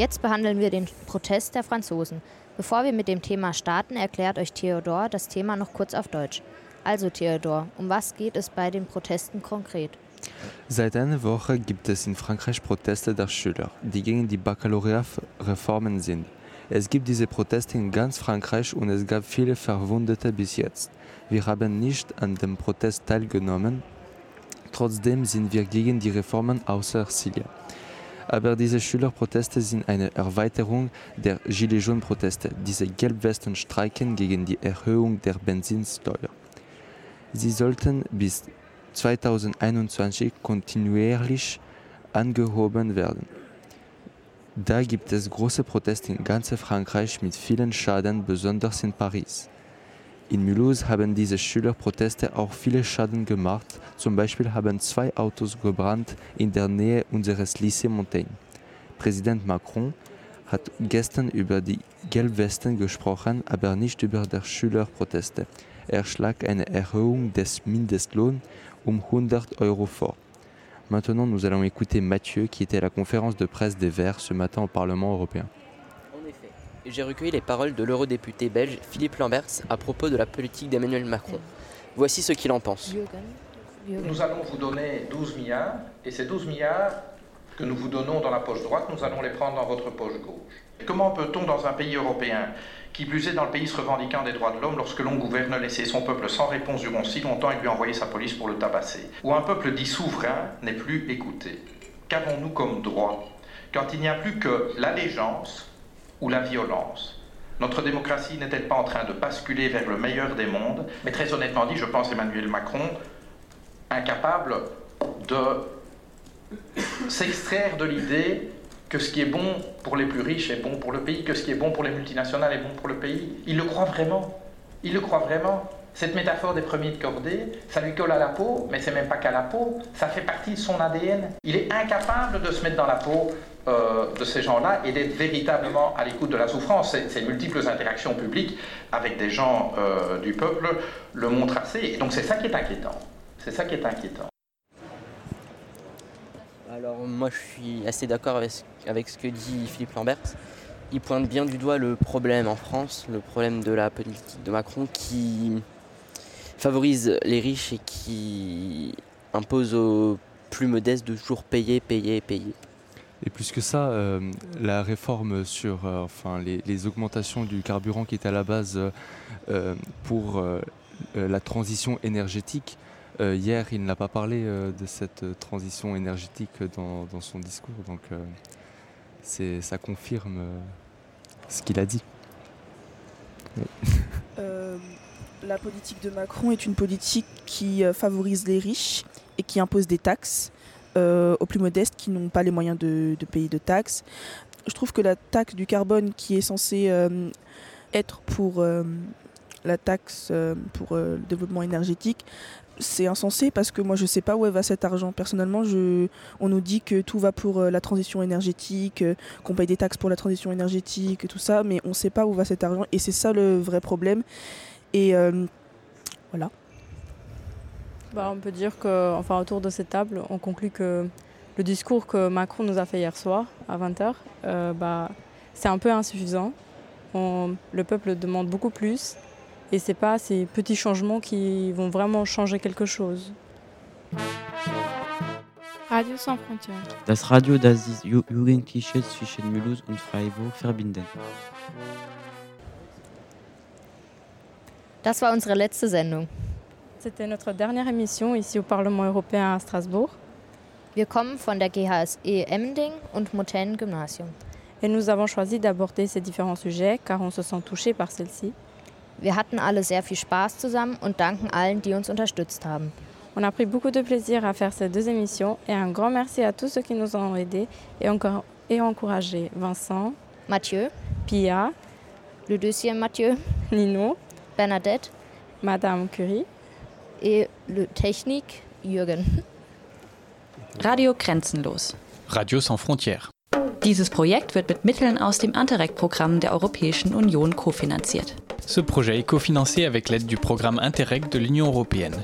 Jetzt behandeln wir den Protest der Franzosen. Bevor wir mit dem Thema starten, erklärt euch Theodor das Thema noch kurz auf Deutsch. Also Theodor, um was geht es bei den Protesten konkret? Seit einer Woche gibt es in Frankreich Proteste der Schüler, die gegen die Baccalaureat-Reformen sind. Es gibt diese Proteste in ganz Frankreich und es gab viele Verwundete bis jetzt. Wir haben nicht an dem Protest teilgenommen, trotzdem sind wir gegen die Reformen außer Silia. Aber diese Schülerproteste sind eine Erweiterung der Gilets jaunes-Proteste. Diese Gelbwesten streiken gegen die Erhöhung der Benzinsteuer. Sie sollten bis 2021 kontinuierlich angehoben werden. Da gibt es große Proteste in ganz Frankreich mit vielen Schaden, besonders in Paris. In Mulhouse haben diese Schülerproteste auch viele Schaden gemacht. Zum Beispiel haben zwei Autos gebrannt in der Nähe unseres Lycée Montaigne. Präsident Macron hat gestern über die Gelbwesten gesprochen, aber nicht über die Schülerproteste. Er schlug eine Erhöhung des Mindestlohns um 100 Euro vor. Maintenant, nous allons écouter Mathieu qui était à la conférence de presse des Verts ce matin au Parlement européen j'ai recueilli les paroles de l'eurodéputé belge Philippe Lamberts à propos de la politique d'Emmanuel Macron. Voici ce qu'il en pense. Nous allons vous donner 12 milliards, et ces 12 milliards que nous vous donnons dans la poche droite, nous allons les prendre dans votre poche gauche. Comment peut-on, dans un pays européen, qui plus est dans le pays se revendiquant des droits de l'homme, lorsque l'on gouverne, laisser son peuple sans réponse durant si longtemps et lui envoyer sa police pour le tabasser? Où un peuple dit souverain n'est plus écouté Qu'avons-nous comme droit Quand il n'y a plus que l'allégeance, ou la violence. Notre démocratie n'est-elle pas en train de basculer vers le meilleur des mondes? Mais très honnêtement dit, je pense Emmanuel Macron incapable de s'extraire de l'idée que ce qui est bon pour les plus riches est bon pour le pays, que ce qui est bon pour les multinationales est bon pour le pays. Il le croit vraiment. Il le croit vraiment. Cette métaphore des premiers de cordée, ça lui colle à la peau, mais c'est même pas qu'à la peau, ça fait partie de son ADN. Il est incapable de se mettre dans la peau euh, de ces gens-là et d'être véritablement à l'écoute de la souffrance. Ces, multiples interactions publiques avec des gens euh, du peuple le montrent assez. Et donc c'est ça qui est inquiétant. C'est ça qui est inquiétant. Alors moi je suis assez d'accord avec, avec, ce que dit Philippe Lambert. Il pointe bien du doigt le problème en France, le problème de la politique de Macron qui favorise les riches et qui impose aux plus modestes de toujours payer, payer, payer. Et plus que ça, euh, la réforme sur euh, enfin, les, augmentations du carburant qui est à la base euh, pour la transition énergétique, hier il n'a pas parlé de cette transition énergétique dans, son discours, donc ça confirme ce qu'il a dit. La politique de Macron est une politique qui favorise les riches et qui impose des taxes euh, aux plus modestes qui n'ont pas les moyens de, payer de taxes. Je trouve que la taxe du carbone qui est censée euh, être pour la taxe pour le développement énergétique, c'est insensé parce que moi je ne sais pas où va cet argent. Personnellement, on nous dit que tout va pour la transition énergétique, qu'on paye des taxes pour la transition énergétique, tout ça, mais on ne sait pas où va cet argent et c'est ça le vrai problème. Et euh, voilà. Bah, on peut dire que, enfin, autour de cette table, on conclut que le discours que Macron nous a fait hier soir à 20h, euh, bah, c'est un peu insuffisant. le peuple demande beaucoup plus et ce n'est pas ces petits changements qui vont vraiment changer quelque chose. Radio sans frontières. Das Radio das Jugendliches zwischen Mulhouse und Freiburg verbinden. Das war unsere letzte Sendung. C'était notre dernière émission ici au Parlement européen à Strasbourg. Wir kommen von der GHSE Emmending und Moten Gymnasium. Et nous avons choisi d'aborder ces différents sujets car on se sent touché par celle-ci. Wir hatten alle sehr viel Spaß zusammen und danken allen, die uns unterstützt haben. On a pris beaucoup de plaisir à faire ces deux émissions et un grand merci à tous ceux qui nous ont aidés et, encore, et encouragés. Vincent, Mathieu, Pia, le deuxième Mathieu, Nino, Bernadette, Madame Curie et le technique Jürgen. Radio Grenzenlos. Radio sans frontières. Dieses Projekt wird mit Mitteln aus dem Interreg-Programm der Europäischen Union kofinanziert. Ce projet est cofinancé avec l'aide du programme Interreg de l'Union européenne.